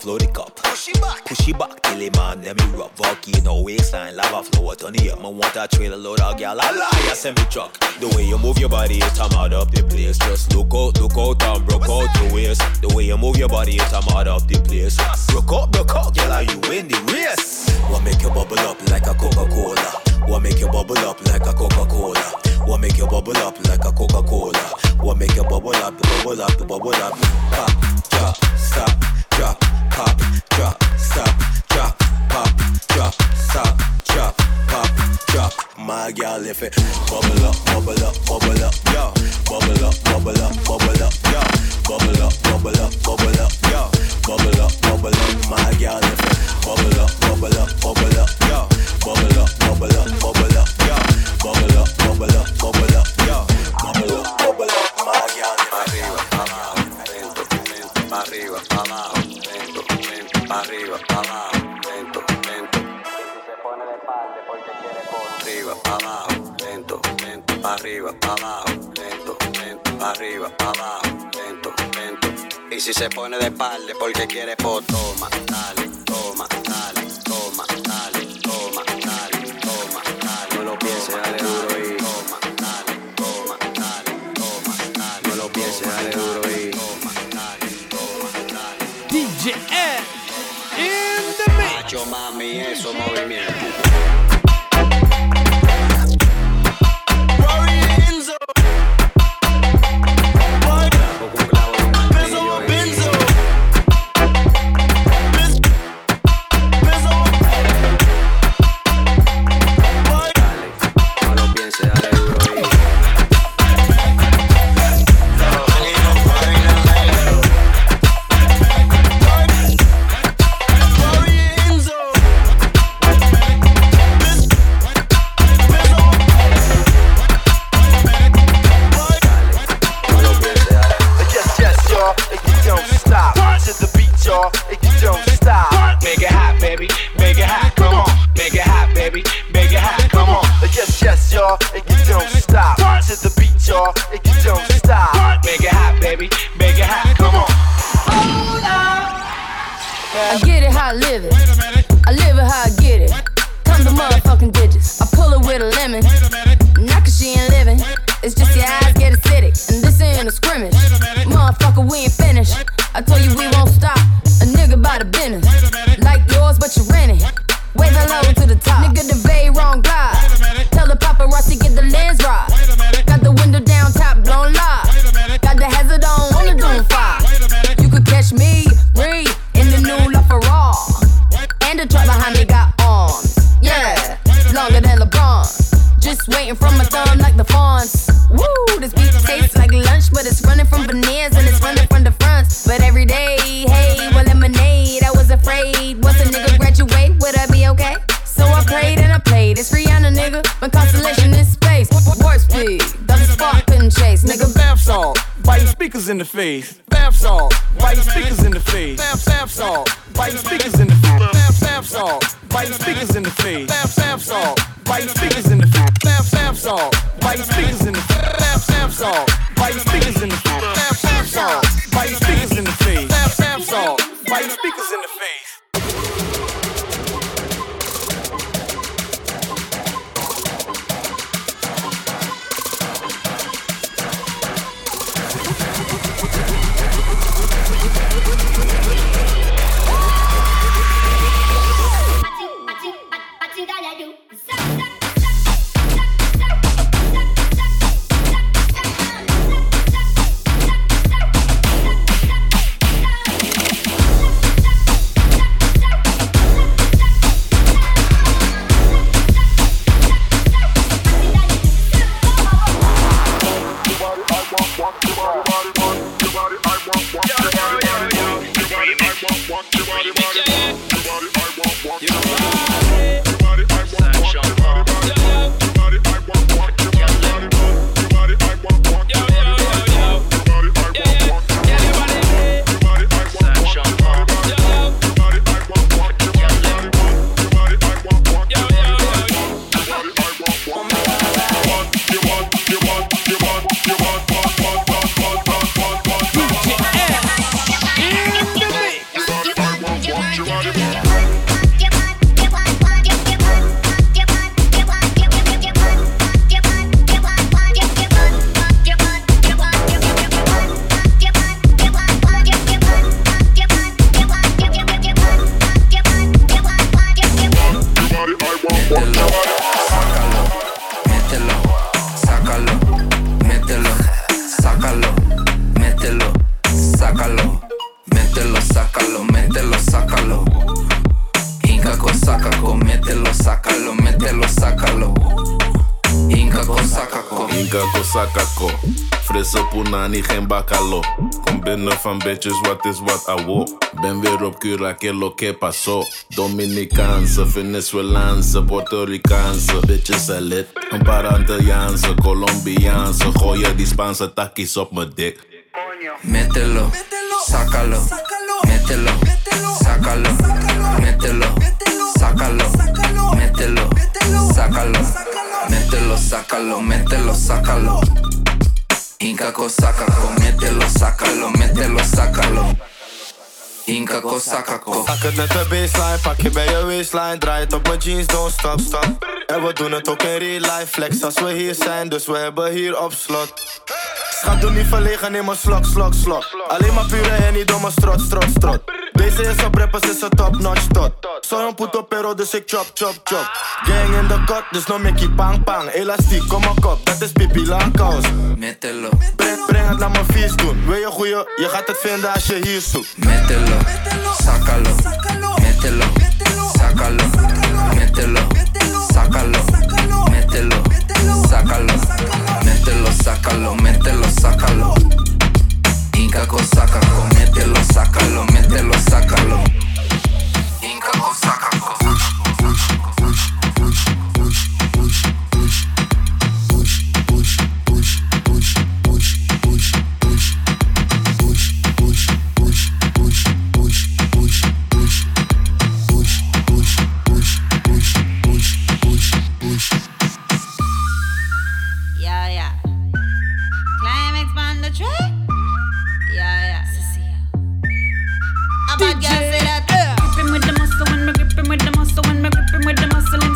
flow the cup. Push it back, push it back till it man let me rock. Volcano waistline, lava flow, turn it up. Man want a trailer load of gal, I lie, I send me truck. The way you move your body, it a mad up the place. Just look out, look out and broke What's out that? your waist. The way you move your body, it a mad up the place. Broke out, broke out, girl, are you in the race? What make you bubble up like a Coca Cola? What make you bubble up like a Coca Cola? What make you bubble up like a Coca Cola? What make you bubble up, bubble up, bubble up? Pop, drop, stop, drop pop, drop, stop, drop, pop, drop, stop, drop, pop, drop. My girl, if it bubble up, bubble up, bubble up, yo. Bubble up, bubble up, bubble up, yo. Bubble up, bubble up, bubble up, yo. Bubble up, bubble up, my girl, if it bubble up, bubble up, bubble up, yo. Bubble up, bubble up, bubble up, yo. Bubble up, bubble up, my girl. Arriba, arriba, arriba, arriba, arriba, arriba. Arriba, abajo, lento, lento. Y si se pone de espalda porque quiere por arriba, abajo, lento, lento. Arriba, abajo, lento, lento. Arriba, abajo, lento, lento. Y si se pone de espalda porque quiere por toma, dale, toma, dale, toma, dale, toma, dale, toma, dale. No lo pienses, dale duro. Dame esos movimientos. Awo. Ben weer op Cura, que lo que pasó. Puerto. Bitches. Mételo, sácalo, mételo, sácalo, mételo, sácalo, mételo, sácalo, mételo, sácalo, mételo, sácalo. Inca sacaco, mételo, sácalo, mételo, sácalo. Inca sacaco. Pak het met de baseline, pak je bij je waistline. Draai het op mijn jeans, don't stop, stop. En we doen het ook in real life, flex als we hier zijn, dus we hebben hier op slot. Schat, doe niet verlegen, neem een slok, slok, slok. Alleen maar pure en niet domme strot, strot, strot. Deze is op rappers, is een top notch tot. Soy een puto pero, dus ik chop, chop, chop. Gang in de kot, dus no Mickey pang, pang. Elastiek, kom maar kop, dat is pipi lang kous. Mételo, Breng, breng het, laat me vies doen. Wil je goeie, je gaat het vinden als je hier zoekt. mételo, sácalo, mételo, sácalo, mételo, sácalo, mételo, sácalo, mételo, sácalo, mételo, sácalo. i kako sakako Metelo, sakalo, metelo, sakalo. In kako sakako Uč, uč, uč, uč So when me gripping with the muscle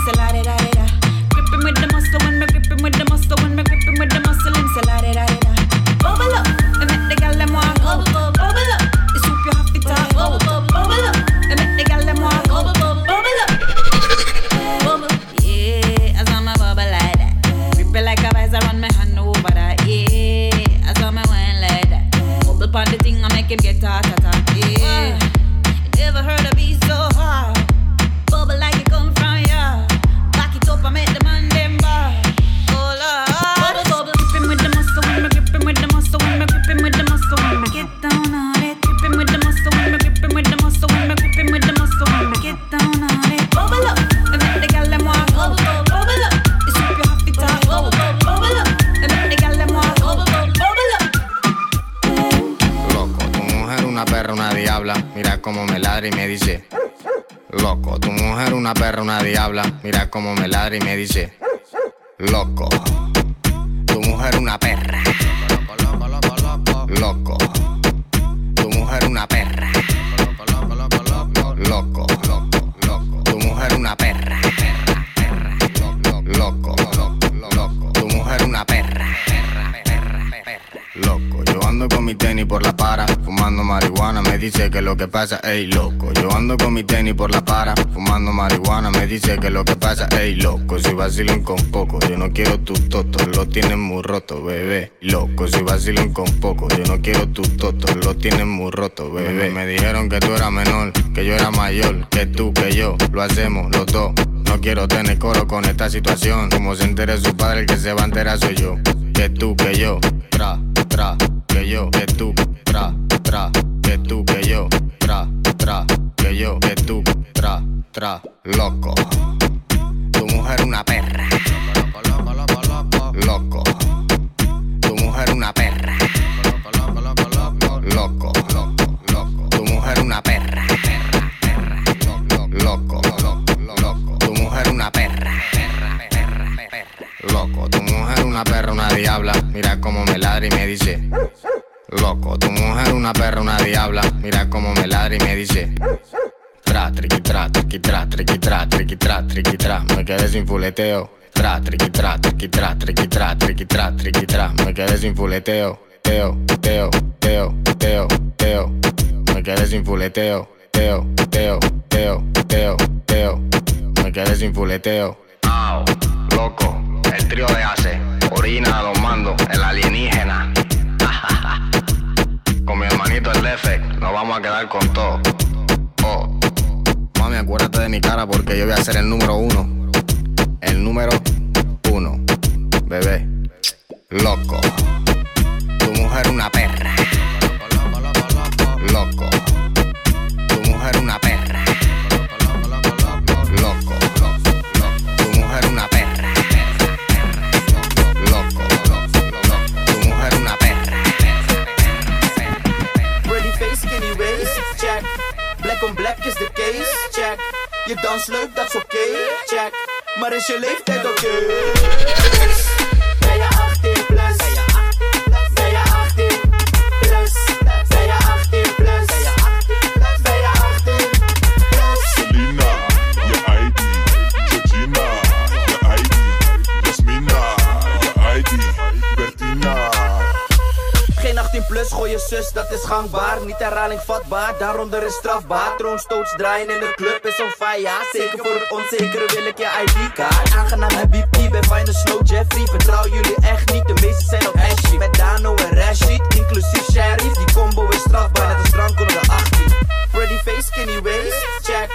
pasa, ey loco. Yo ando con mi tenis por la para, fumando marihuana, me dice que lo que pasa, ey loco. Si vacilan con poco, yo no quiero tus totos, lo tienen muy roto, bebé. Loco, si vacilan con poco, yo no quiero tus totos, lo tienen muy roto, bebé. Me dijeron que tú eras menor, que yo era mayor, que tú, que yo, lo hacemos los dos. No quiero tener coro con esta situación, como se entere su padre, el que se va a enterar soy yo. Que tú, que yo, tra, tra, que yo, que tú, loco. Tu mujer una perra. Loco. Tu mujer una perra. Loco, loco, loco. Tu mujer una perra. Loco, loco, loco. Tu mujer una perra. Loco, tu mujer una perra, una diabla. Mira cómo me ladra y me dice. Loco, tu mujer una perra, una diabla. Mira cómo me ladra y me dice. Tra, triqui, tra, triqui, tra, triqui, tra, triqui, tra, triqui, tra. Me quedé sin fuleteo. Tra, triqui, tra, triqui, tra, triqui, tra, triqui, tra, triqui, tra. Me quedé sin fuleteo. Teo, teo, teo, teo, teo. Me quedé sin fuleteo. Teo, teo, teo, teo, teo. Me quedé sin fuleteo. Au, loco, el trío de Ace, orina a los mandos, el alienígena. con mi hermanito el Lefe, nos vamos a quedar con todo. Oh, mami, acuérdate de mi cara porque yo voy a ser el número uno. El número uno, bebé, loco. Tu mujer una perra. On black is the case, check. Je dans leuk, dat is oké, check. Maar is je leeftijd oké? Ben je 18 plus? Geen 18 plus, gooi je zus, dat is gangbaar. Niet herhaling vatbaar, daaronder is strafbaar. Troonstoots draaien in de club is on fire. Zeker voor het onzekere wil ik je ID-kaart. Aangenaam Habibi, ben fijne Snow Jeffrey. Vertrouw jullie echt niet, de meeste zijn op Ashley. Met Dano en Rashid, inclusief Sheriff. Die combo is strafbaar, net als drank onder de 18. Pretty face, skinny waist, check.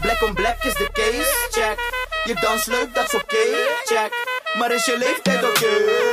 Black on black is de case, check. Je dans leuk, dat is oké, check. Maar is je leeftijd oké?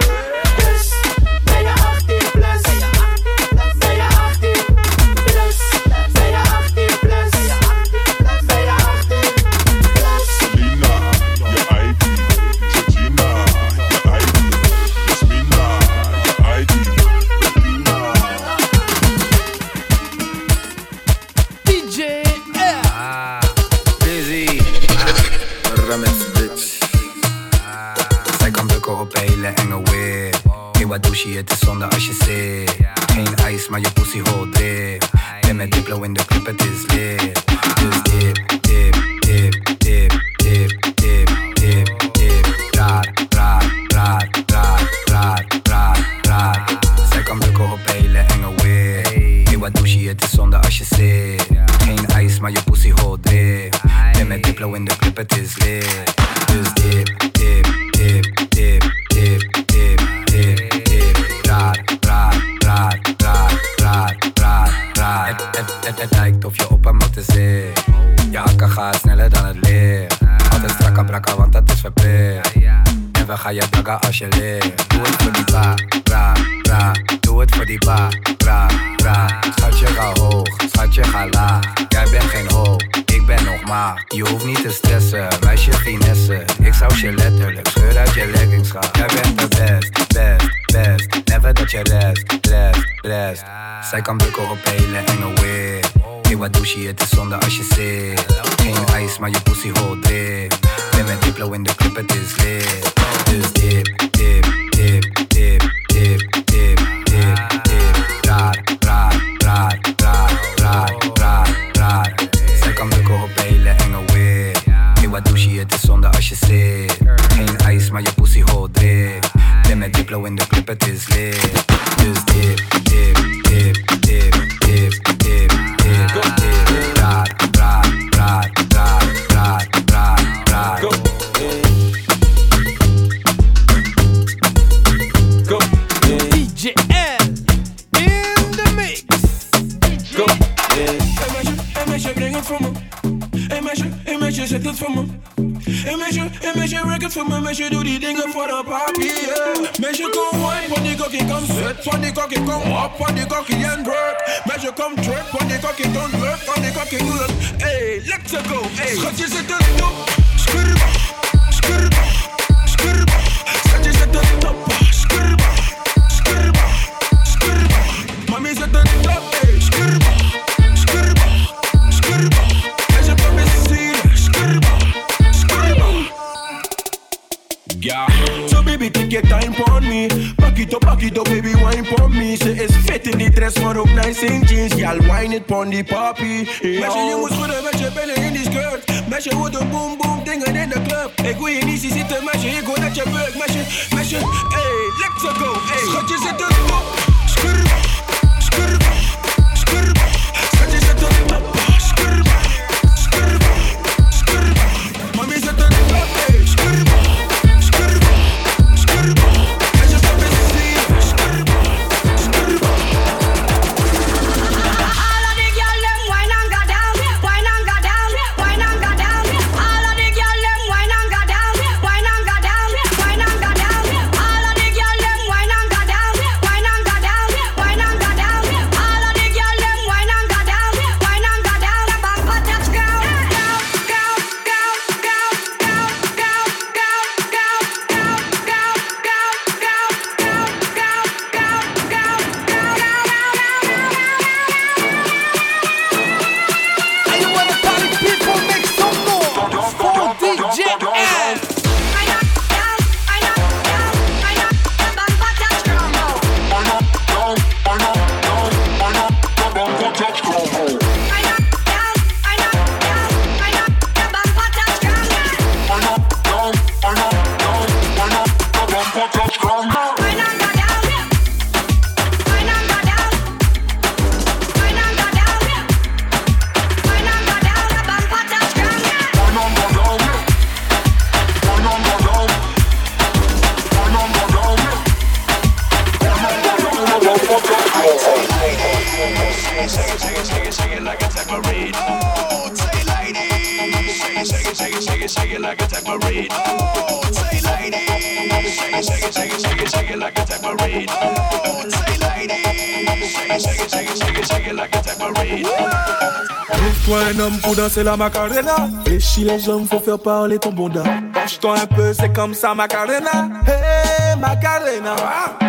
c'est la Macarena. Déchis les jambes, faut faire parler ton bonda. Penche-toi un peu, c'est comme ça, Macarena. Hey, Macarena.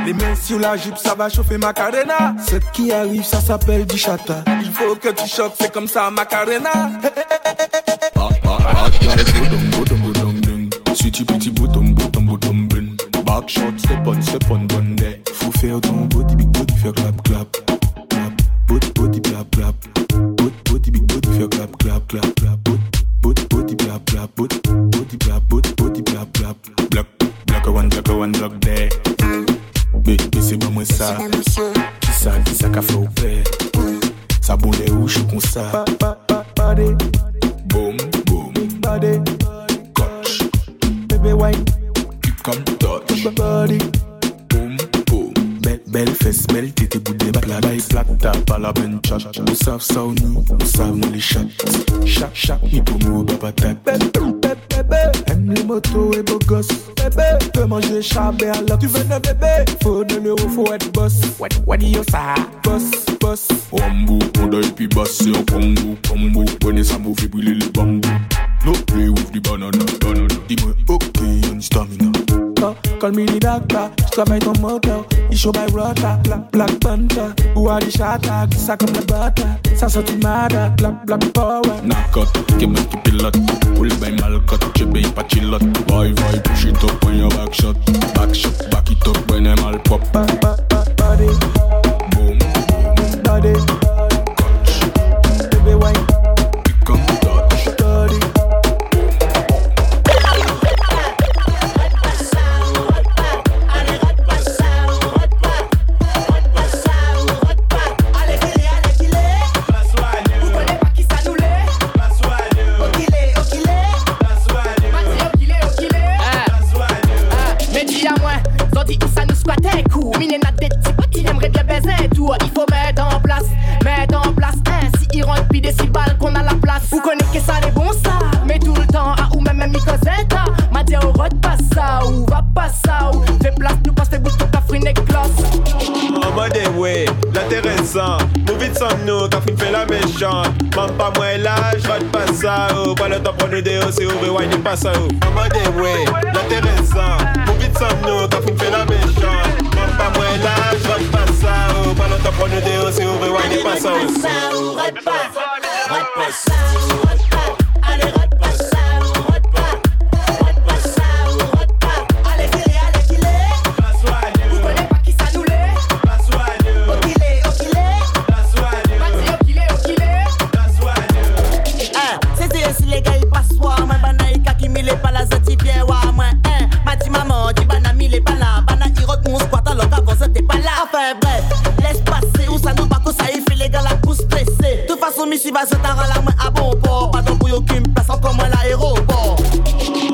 Les mains sur la jupe, ça va chauffer Macarena. Cette qui arrive, ça s'appelle du chata. Il faut que tu choques, c'est comme ça, Macarena. clap clap boot c'est ça. Ça. Qui Ça comme ça? Boom boom wine. Touch. Body. Boom boom Belle fesse belle tété bout des plaques Plaque t'as pas la bonne chat Nous savent ça ou nous? Travaille ton moteur, il chaud by rota. Black, Black Panther, ou à des chata, ça comme la butter. Ça sort du mada, it sans nous, film fait la méchante. Même pas moi là, je rate pas ça. Oh, pas le temps pour nous déo, c'est rewind et pas ça. Oh. En mode way, l'intéressant. Move it sans nous, film fait la méchante. Même pas moi là, je rate pas ça. Oh, pas le temps pour nous déo, c'est rewind et pas ça. Oh. Sese si vas se tarer la main à bon port Pas d'un bouillon qui me passe encore l'aéroport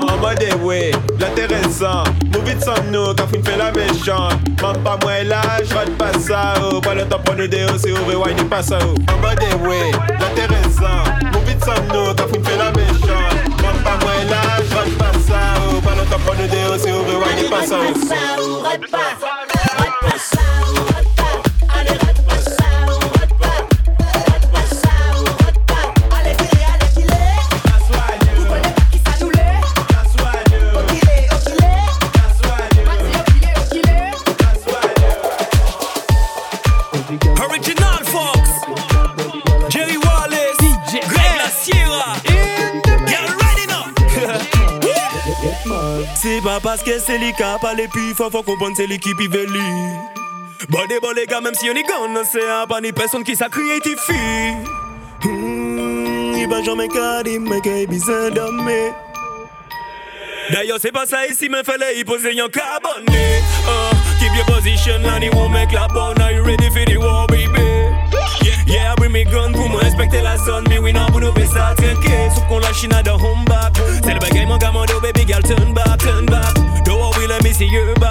En mode eh way, l'intéressant Movie sans nous, quand fin fait la méchante Même pas moi là, j'vote pas ça oh. Pas le temps pour nous déo, c'est au rewind, il passe ça oh. En mode eh way, l'intéressant Movie sans nous, quand fin fait la méchante Même pas moi là, j'vote pas ça oh. Pas le temps pour nous déo, c'est au rewind, il passe oh. ça oh. paske se li ka pale pi Fò fò kompon se li ki pi veli Bode bole ga menm si yo ni gon Nan se a pa ni person ki sa kriye ti fi I hmm, ba jome ka di me ke i bizen dame D'ailleurs, c'est pas ça ici, mais fallait y poser un carbone. Uh, oh, keep your position, and it won't make la bonne. Are you ready for the war, baby? Yeah, I bring me gun pour me respecter la zone. Me, we not pour nous faire ça, t'inquiète. Sauf qu'on lâche dans home back. C'est le bagay, mon gamin de see you.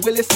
Willis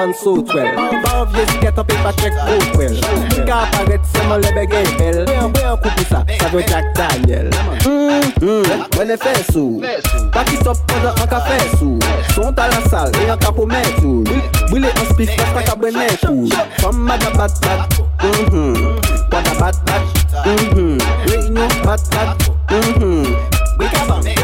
man suit well. Barb yes get a paper check boot well. Carparet se man lebe gen bel Wè an koupi sa, sa vwe Jack Daniel? Wè ne fè sou Baki stop pwanda an ka fè sou Son ta la sal, e an ka pou mè sou Bwile an spif, pasta ka bwene pou Fom mada bat bat Pwanda bat bat Reunion bat bat Bwika bam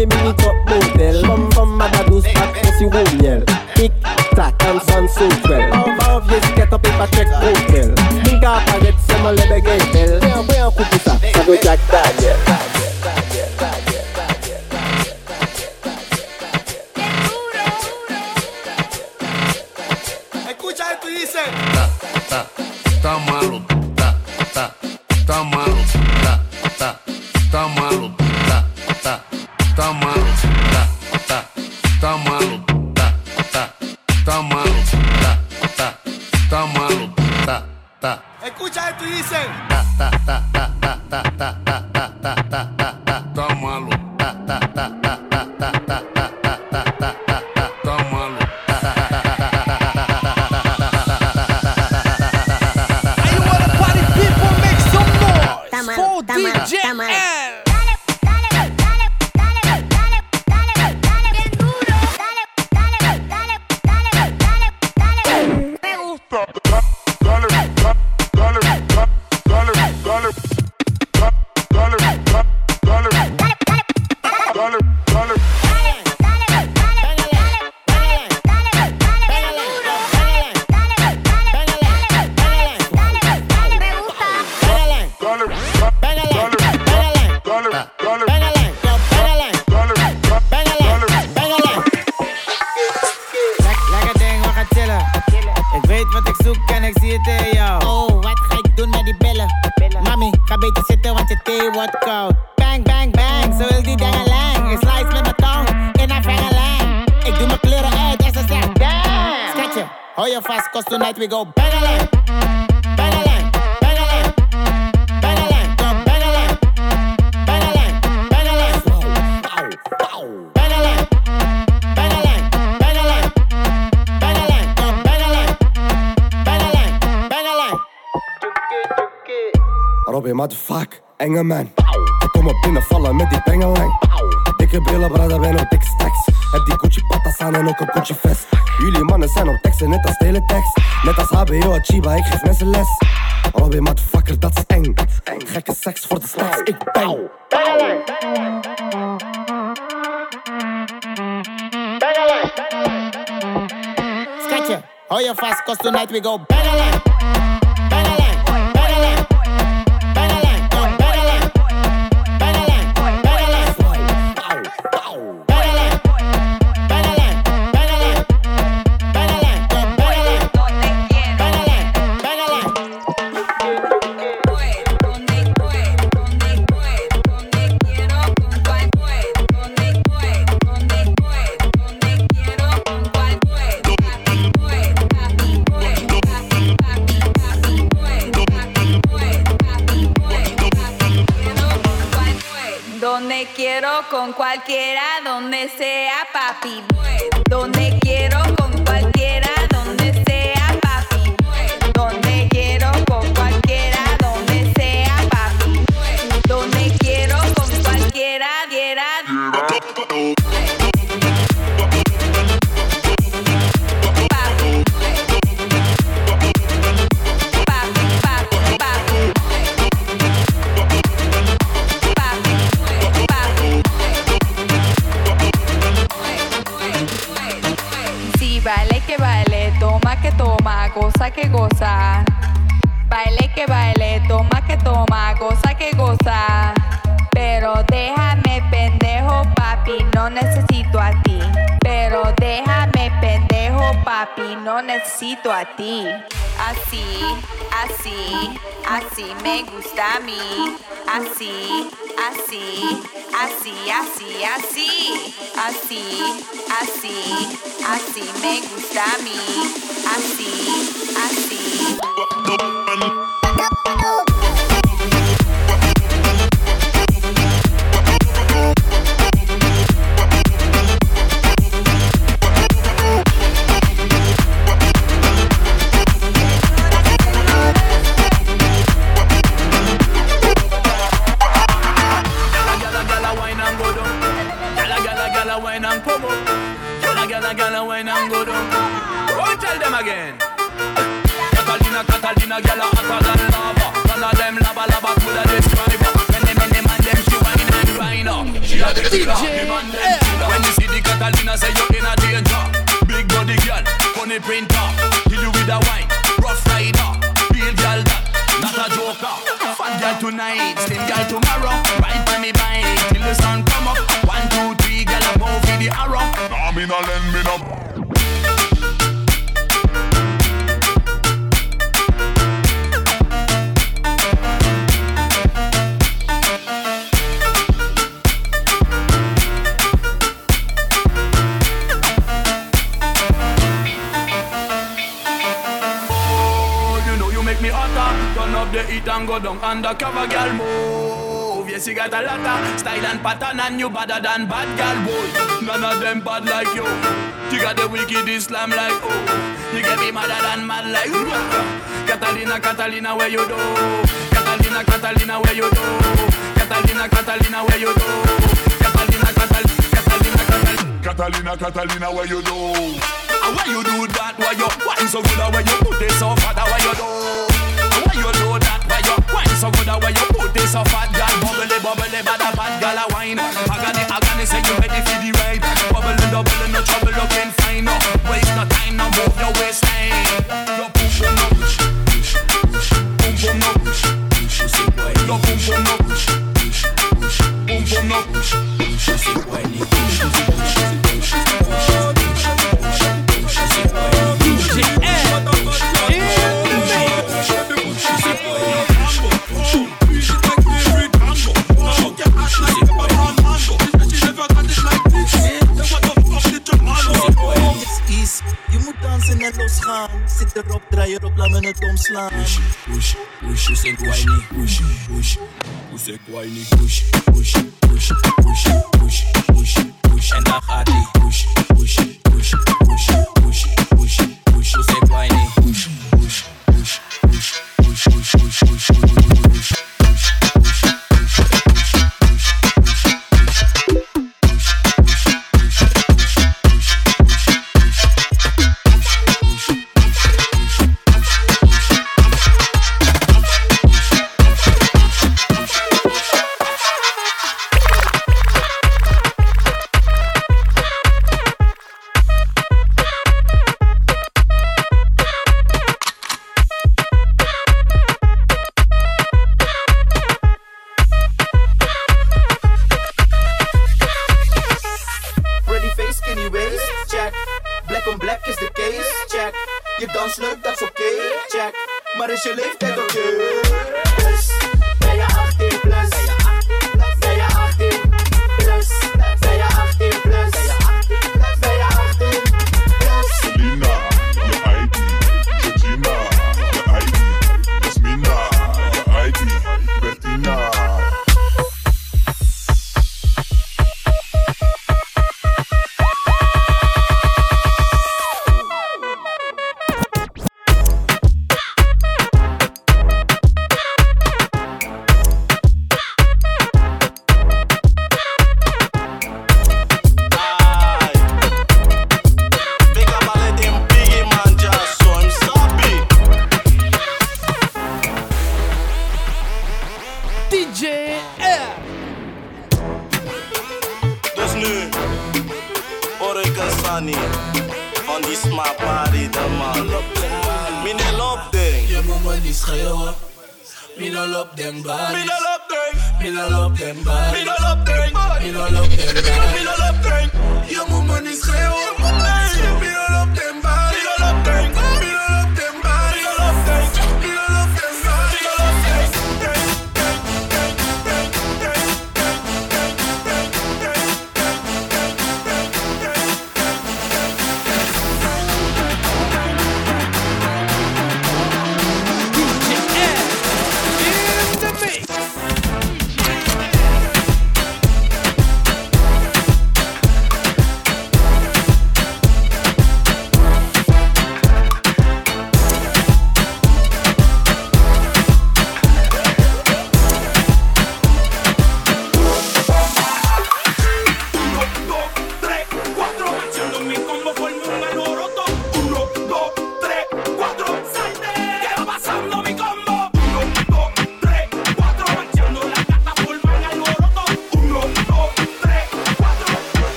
de mini top model Kom kom madadouz pat konsi wou miel Tik tak an san sou twel An ba an vye siket an pe pa chek hotel. Min ka aparet seman lebe gay bel Ve an ve an koupi sa, sa ve Jack Daniel. fast cause tonight we go bang a leg. Bang a Come a a a enge man. Ik kom op binnenvallen met die bengelang. Dikke brillen, brada ben op dikke stacks. Heb die Gucci patas aan en ook een Gucci vest. Jullie mannen zijn op teksten, net als teletext. Net als HBO, Chiba, ik geef mensen les. Robbie, motherfucker, dat is eng. Gekke seks voor de stacks, ik bang. Scratch Hou je vast, cause tonight we go bangalang. Con cualquiera, donde sea papi. Donde quiero Baile que baile, toma que toma, goza que goza. Baile que baile, toma que toma, goza que goza. Pero déjame pendejo, papi, no necesito a ti. Pero déjame papi, no necesito a ti. Así, así, así me gusta a mí. Así, así, así, así, así. Así, así, así me gusta a mí. Así, así. Again. Catalina, Catalina, gala hotter than lava. None of them lava lava could have described her. When them and them and them she wine and grind up. She a the killer. Them and them killer. When you see the Catalina, say you in a danger. Big body girl, funny printer. Hit you with a wine, rough rider. Real girl that, not a joker. Fat girl tonight, slim girl tomorrow. Ride by me bike till the sun come up. One, two, three, girl above for the arrow. Nah, me no lend me no. And go down undercover, girl. Move. Yes, you got a lot of style and pattern, and you better than bad girl, boy. None of them bad like you. You got the wicked Islam like oh. You get me madder than mad like Catalina, Catalina, where you do? Catalina, Catalina, where you do? Catalina, Catalina, where you do? Catalina, Catalina, Catalina, Catalina. Catalina, Catalina, where you do? And why you do that? Why you wine so good? Why you put it so fat? Why you do? Why you do that? You wine so good? Why you put it so fat? Girl, bubbly, bubbly, bad, bad, girl, a wine. Agony, agony, say you ready for the ride. Bubbly, double, no trouble, looking fine. No waste no time, no move your waistline. Your boom boom no push, push, push, boom boom no push, push, your boom boom no push, push, push, boom boom no push, push, push, push, push, dansen en losgaan. Zit erop, draai erop, laat me het omslaan. Push, push, push, you say whiny, push, push, you say whiny, push, push, push, push, push, push, push, en dan gaat ie. Push, push, push, push, push, push, she lifted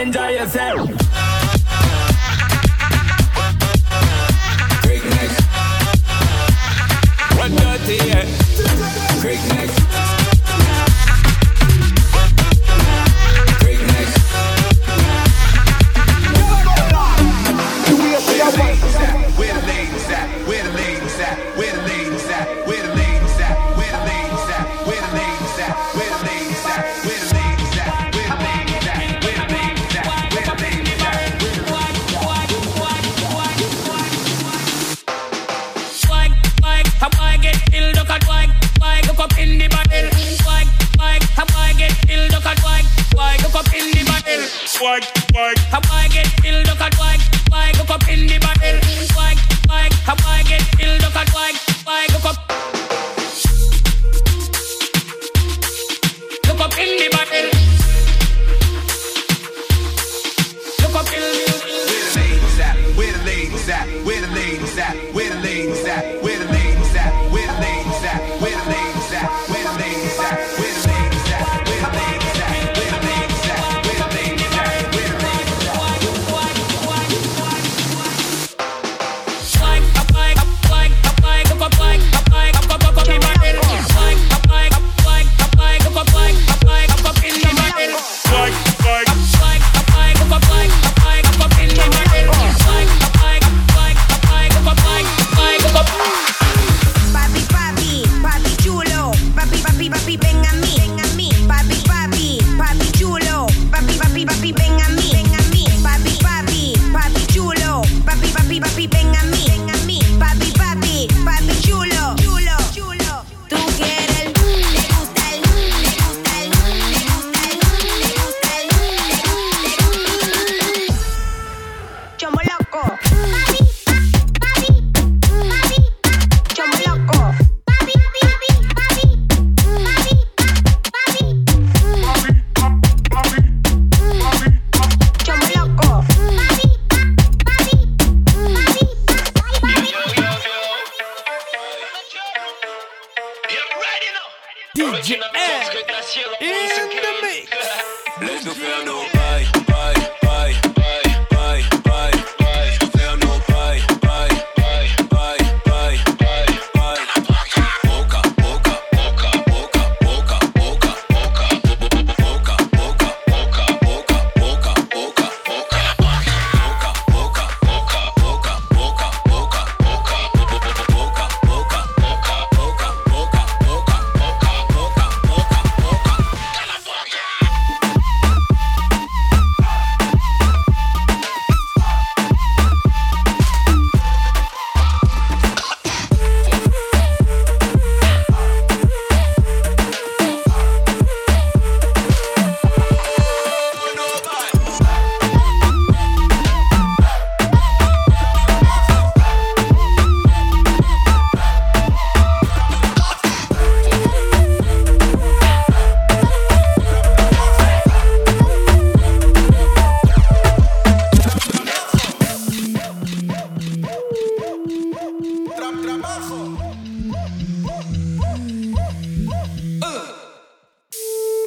enjoy yourself.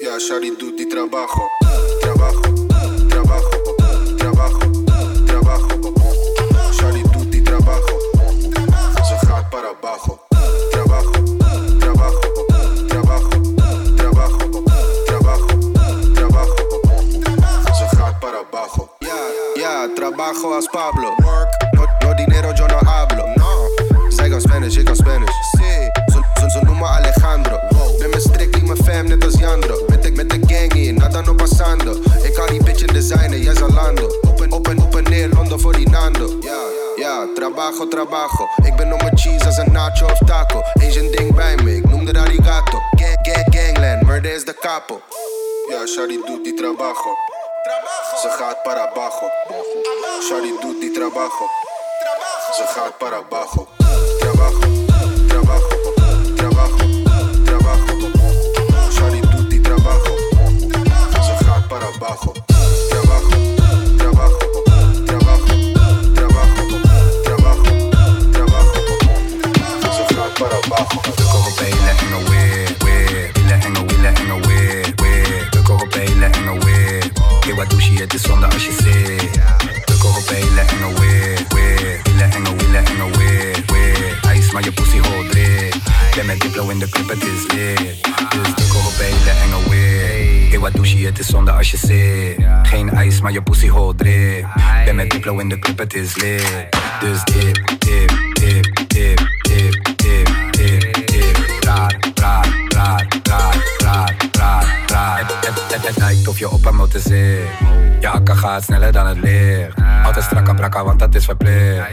Ja, Shari die trabajo. Trabajo, trabajo, trabajo, trabajo. Shari die trabajo. Ze gaat para abajo. Trabajo, trabajo, trabajo, trabajo, trabajo, trabajo. Ze gaat para abajo. Ja, ja, trabajo als Pablo. No, no dinero yo no hablo. No. Kan Spanish, ik Spanish. Sí. Ze, ze noemen Alejandro. Ben met strictly mijn fam, net als Jandro. Nada no pasando. Ik hou die bitch in designer, jij Zalando. Op en, op en, op en neer, Londen voor die Nando. Ja, ja, trabajo, trabajo. Ik ben op mijn cheese als een nacho of taco. Asian ding bij me, ik noem de arigato. Gang, gang, gangland, murder is de capo. Ja, Shari doet die trabajo. Ze gaat para abajo. Shari doet die trabajo. Ze gaat para abajo. Trabajo, trabajo, abajo, para en en en en en en. Ice, pussy hold Ben met Diplo in de club, het is lit. Dus we kogen pijlen en een weer. Hey, wat douche, het is zonde als je zit. Geen ijs, maar je pussy hol drip. Ben met Diplo in de club, het is lit. Dus dip, dip, dip, dip, dip, dip, dip, dip. Raar, raar, raar, raar, raar, raar, raar. Het, lijkt of je op een motor zit. Je akka gaat sneller dan het licht. Altijd strak brakka, want dat is verplicht.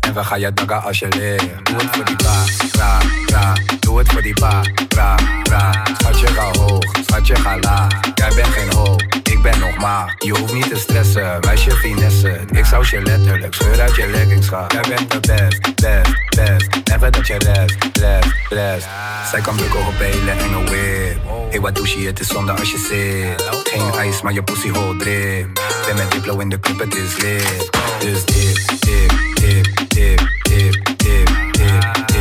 En we gaan je dakken als je ligt. Doe het voor die ba, ra, ra. Ba, ra. Schatje ga hoog, schatje ga laag. Jij bent geen hoog, ik ben nog maar. Je hoeft niet te stressen, meisje finesse. Ik zou je letterlijk scheur uit je leggings gaan. Jij bent de best, best, best. Never dat je rest, rest, rest. Zij kan bukken op pelen en een whip. Hey, wat douche, het is zonde als je zit. Geen ijs, maar je pussy hol drip. Ben met Diplo in de club, het is lit. Dus dip, dip, dip, dip, dip, dip, dip, dip.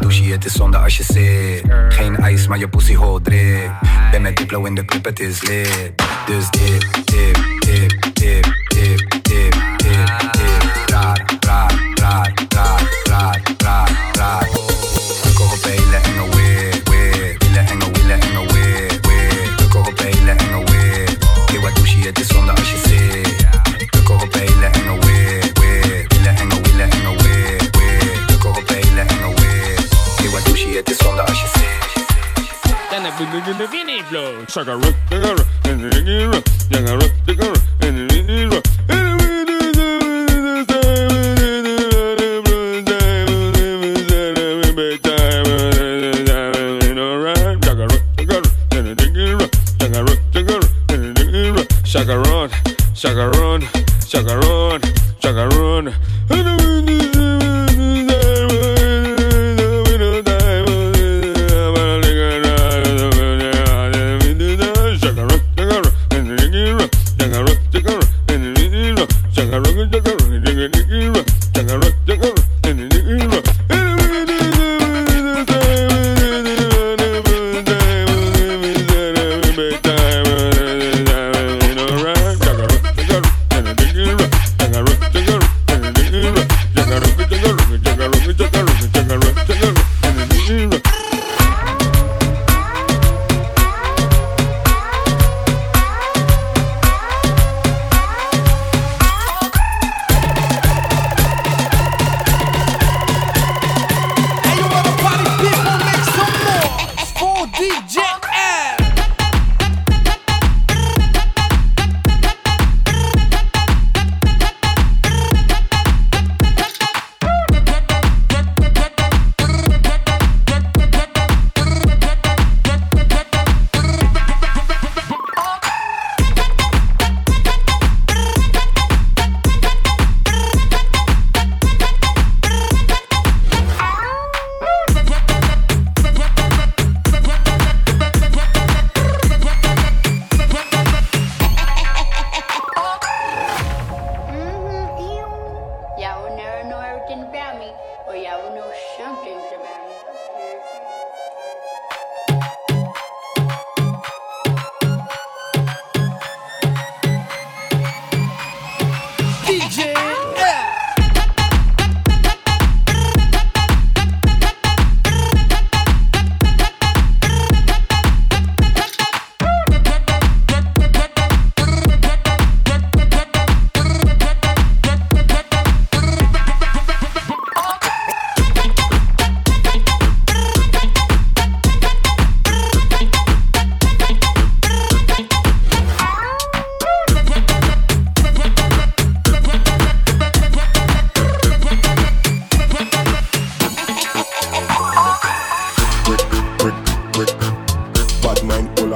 Het is zonde als je zit. Geen ijs, maar je pussy hol drip. Ben met Diplo in de club, het is lit. Dus dip, dip, dip, dip, dip, dip, dip, dip. Raar, raar, raar, raar, raar, raar, raar. the Vinny Flow. Chacarón, chacarón, chacarón, chacarón.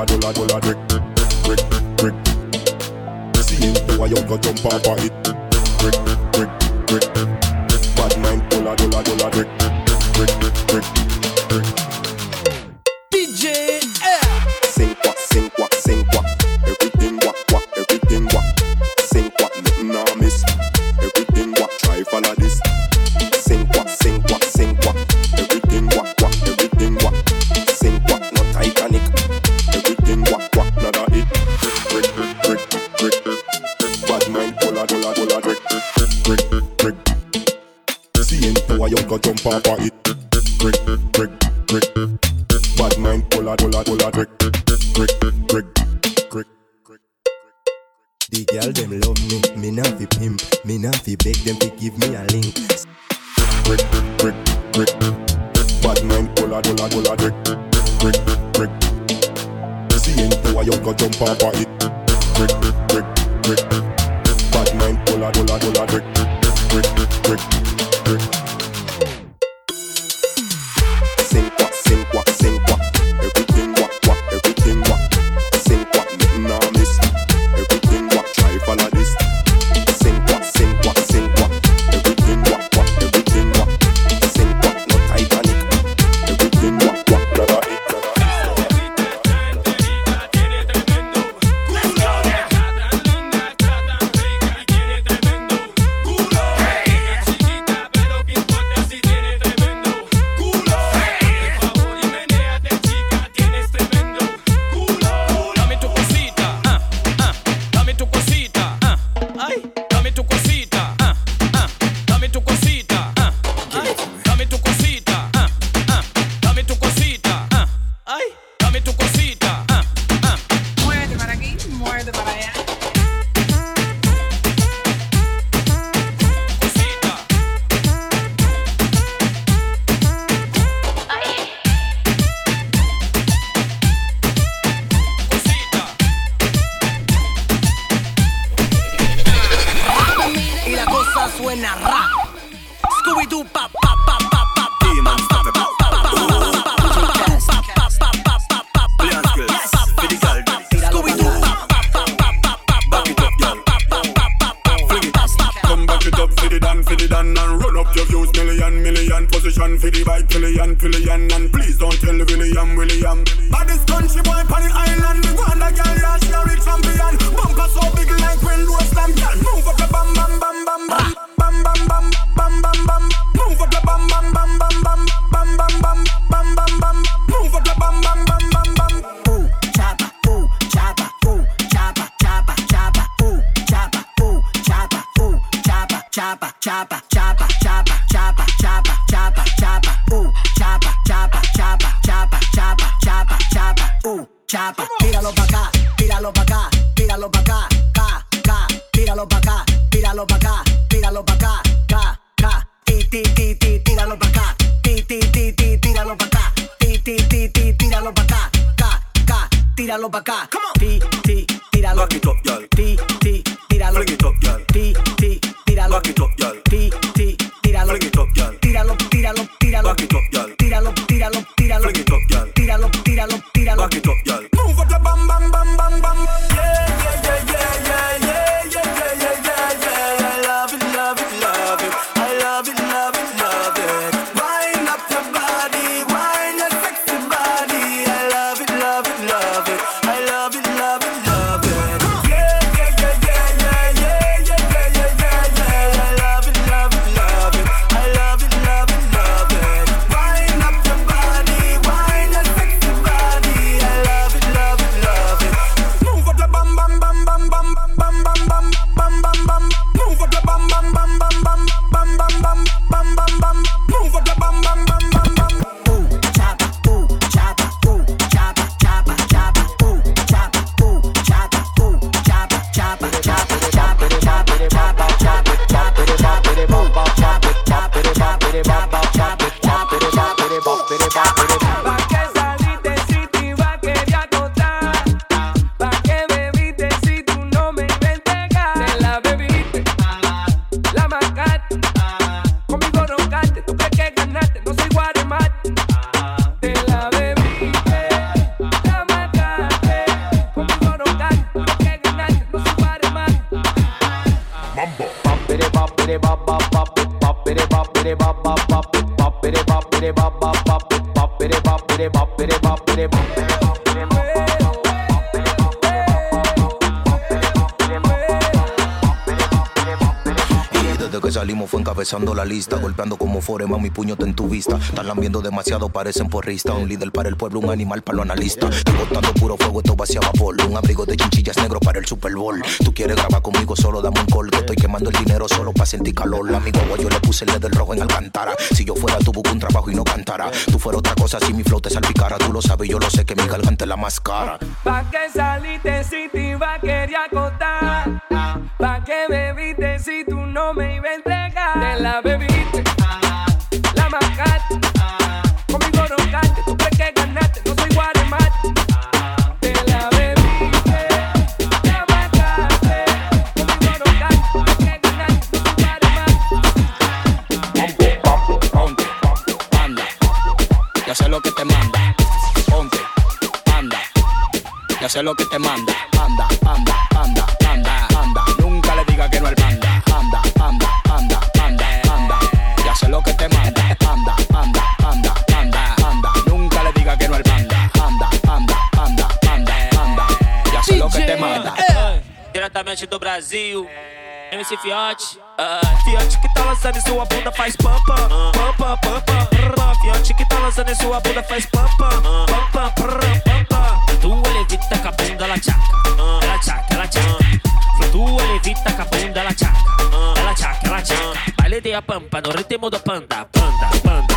dollar, oh oh dollar, brick, brick, brick, brick. See him, do a go jump off of it, brick, brick. pop, it la lista, golpeando como forema mi puño en tu vista. Están lambiendo demasiado, parecen porrista. Un líder para el pueblo, un animal para los analistas. Botando puro fuego, esto vacía vapor. Un abrigo de chinchillas negro para el Super Bowl. Tú quieres grabar conmigo, solo dame un call. Que estoy quemando el dinero solo para sentir calor. Amigo, yo le puse el dedo del rojo en Alcantara. Si yo fuera tú, busco un trabajo y no cantara. Tú fuera otra cosa, si mi flow te salpicara. Tú lo sabes, yo lo sé, que mi garganta la más cara. ¿Pa' qué saliste si te iba a querer acotar? ¿Pa' qué bebiste si tú no me ibas la bebiste, la mataste, conmigo no ganes, tienes que ganarte, no soy guarema. Te la bebiste, la mataste, conmigo no ganes, tienes que ganarte, no soy guarema. Ponte, ponte, anda, y haz lo que te manda. Ponte, anda, y sé lo que te manda. Anda, anda, anda, anda, anda, nunca le diga que no al panda. Lo que te manda. Anda, anda, anda, anda, anda. Nunca le diga que no al banda. Anda, anda, anda, anda, anda. Ya sé lo que te manda. Diretamente do Brasil, MC Fiote. Ah, Fiote que tá lançando em sua bunda faz pam pam, pam pam pam pam. prrr. Fiote que tá lançando em sua bunda faz pam pam, pam pam prrr, pam pam. Flutua levita com a bunda ela tchaca, ela tchaca, ela tchaca. Flutua levita com a bunda ela tchaca, ela tchaca, ela tchaca. De a pampa no ritmo do panda, panda, panda,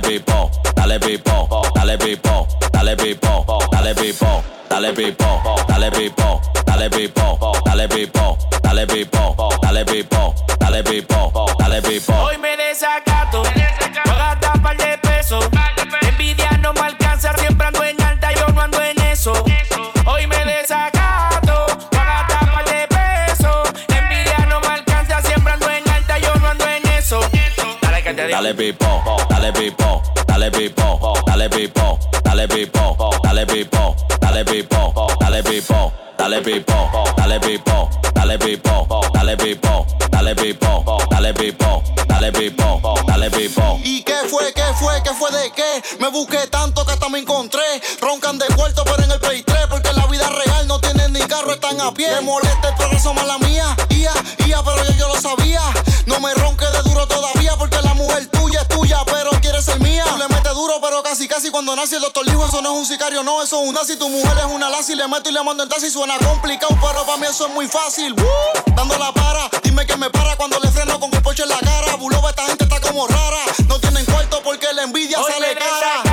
dale pipo, dale pipo, dale pipo, dale pipo, dale pipo, dale pipo, dale pipo, dale pipo, dale pipo, dale pipo, dale pipo, dale dale pipo. Hoy me dale pipo, dale pipo, dale pipo, dale pipo, dale pipo, dale pipo, dale pipo, dale pipo. ¿Y qué fue, qué fue, qué fue de qué? Me busqué tanto que hasta me encontré. Roncan de cuarto, pero en el Play 3, porque en la vida real no tienen ni carro, están a pie. Me molesta el progreso, mala mía, ia, ia, pero yo, yo lo sabía. No me ronque de duro todavía, porque la mujer tuya es tuya, pero quiere ser mía. Tú le mete duro, pero casi, casi cuando nace el doctor eso no es un sicario, no, eso es un nazi. Tu mujer es una lazi, le meto y le mando en taxi. Suena complicado, pero para mí eso es muy fácil. Dando la para, dime que me para cuando le freno con copocho en la cara. Buloba, esta gente está como rara. No tienen cuarto porque la envidia sale cara.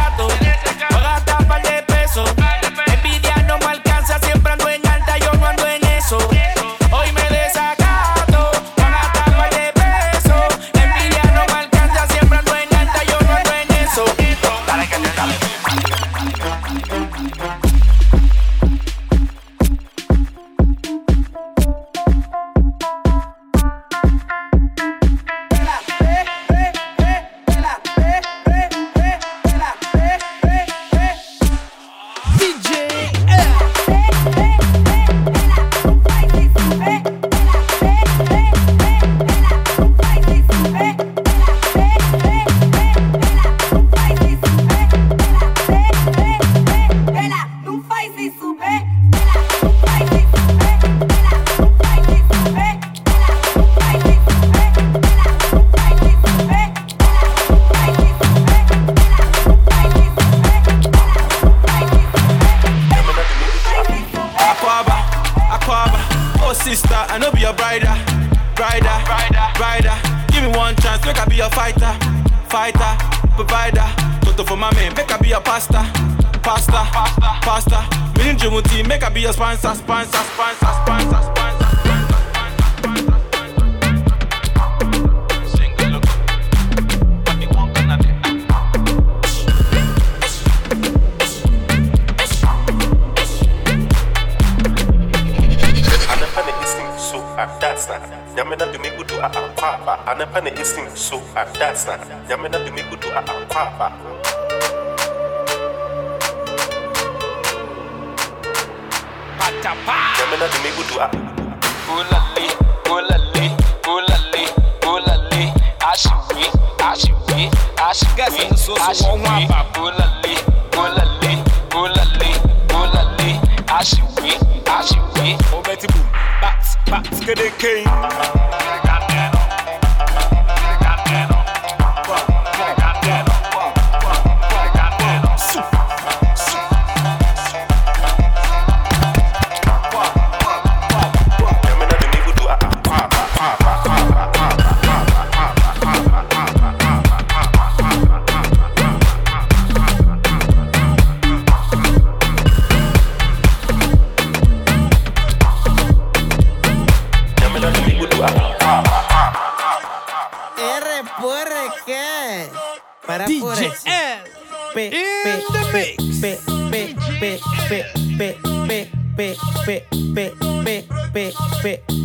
your sponsor, sponsor, sponsor.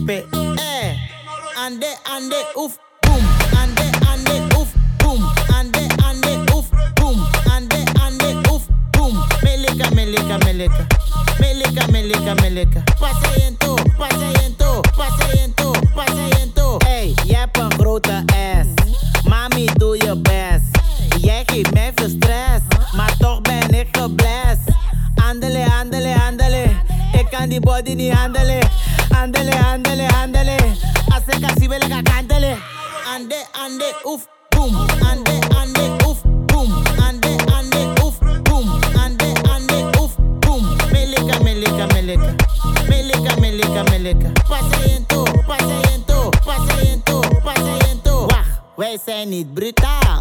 pe. Ande, ande, oef, boom. Ande, ande, oef, boom. Ande, ande, oef, boom. Ande, ande, oef, boom. Meleka, meleka, meleka. Meleka, meleka, meleka. Pasayento, pasayento, pasayento, pasayento. Hey, jij hebt een grote ass. Mami, doe je best. Jij geeft me veel stress, maar toch ben ik geblest. Andele, andele, andele. Ik kan die body niet handelen. oof, boom, ande, ande, oof, boom, ande, ande, oof, boom, ande, ande, oof, boom. Meleca, meleca, meleca, meleca, meleca, meleca. Passeento, passeento, passeento, passeento. Wacht, wij zijn niet brutaal.